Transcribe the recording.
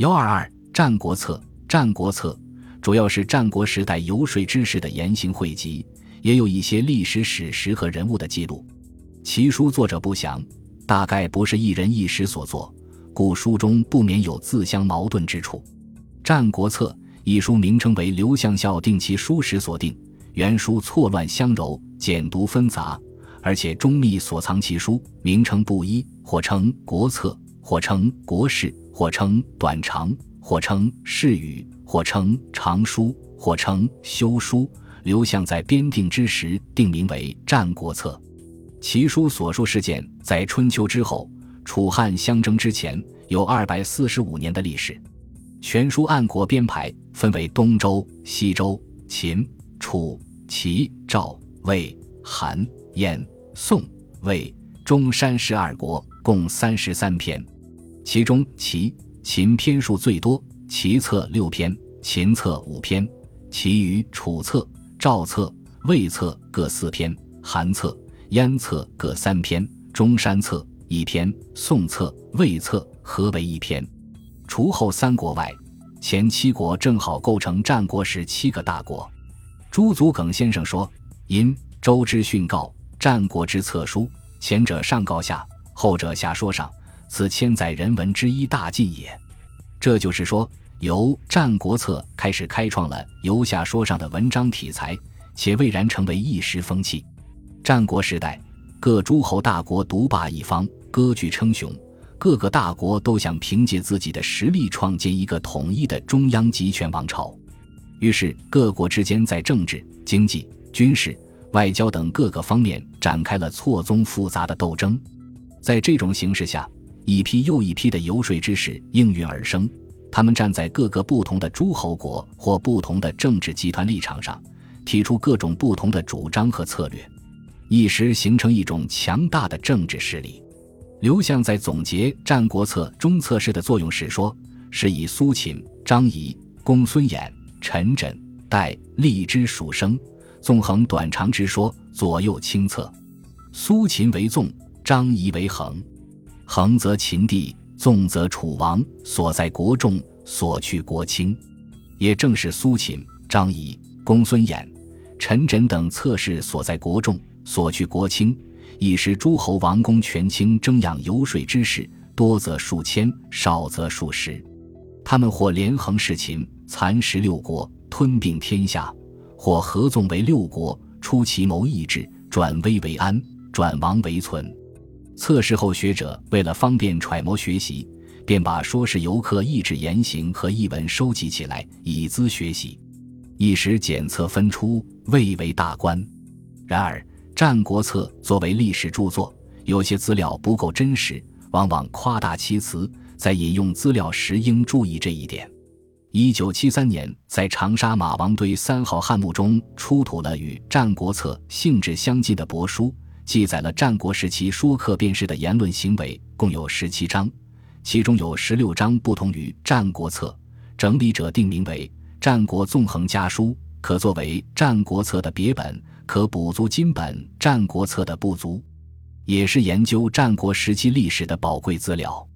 幺二二《战国策》《战国策》主要是战国时代游说之士的言行汇集，也有一些历史史实和人物的记录。其书作者不详，大概不是一人一时所作，故书中不免有自相矛盾之处。《战国策》一书名称为刘向孝定其书时所定，原书错乱相糅，简读纷杂，而且中密所藏其书名称不一，或称《国策》，或称《国事》。或称短长，或称释语，或称长书，或称修书。刘向在编定之时，定名为《战国策》。其书所述事件在春秋之后，楚汉相争之前，有二百四十五年的历史。全书按国编排，分为东周、西周、秦、楚、齐、赵、魏、韩、燕、宋、魏、中山十二国，共三十三篇。其中齐秦篇数最多，齐策六篇，秦策五篇，其余楚策、赵策、魏策各四篇，韩策、燕策各三篇，中山策一篇，宋策、魏策合为一篇。除后三国外，前七国正好构成战国时七个大国。朱祖耿先生说：“因周之训告，战国之策书，前者上告下，后者下说上。”此千载人文之一大进也，这就是说，由《战国策》开始开创了游下说上的文章题材，且蔚然成为一时风气。战国时代，各诸侯大国独霸一方，割据称雄，各个大国都想凭借自己的实力创建一个统一的中央集权王朝，于是各国之间在政治、经济、军事、外交等各个方面展开了错综复杂的斗争。在这种形势下，一批又一批的游说之士应运而生，他们站在各个不同的诸侯国或不同的政治集团立场上，提出各种不同的主张和策略，一时形成一种强大的政治势力。刘向在总结《战国策》中策士的作用时说：“是以苏秦、张仪、公孙衍、陈轸、戴厉之属生，纵横短长之说，左右清策。苏秦为纵，张仪为横。”横则秦地，纵则楚王，所在国众，所去国轻。也正是苏秦、张仪、公孙衍、陈轸等侧士所在国众，所去国轻，一时诸侯王公权倾，争养游说之士，多则数千，少则数十。他们或连横弑秦，蚕食六国，吞并天下；或合纵为六国，出奇谋异志，转危为安，转亡为存。测试后，学者为了方便揣摩学习，便把说是游客意志言行和译文收集起来，以资学习。一时检测分出，蔚为大观。然而，《战国策》作为历史著作，有些资料不够真实，往往夸大其词，在引用资料时应注意这一点。一九七三年，在长沙马王堆三号汉墓中出土了与《战国策》性质相近的帛书。记载了战国时期说客辩士的言论行为，共有十七章，其中有十六章不同于《战国策》，整理者定名为《战国纵横家书》，可作为《战国策》的别本，可补足今本《战国策》的不足，也是研究战国时期历史的宝贵资料。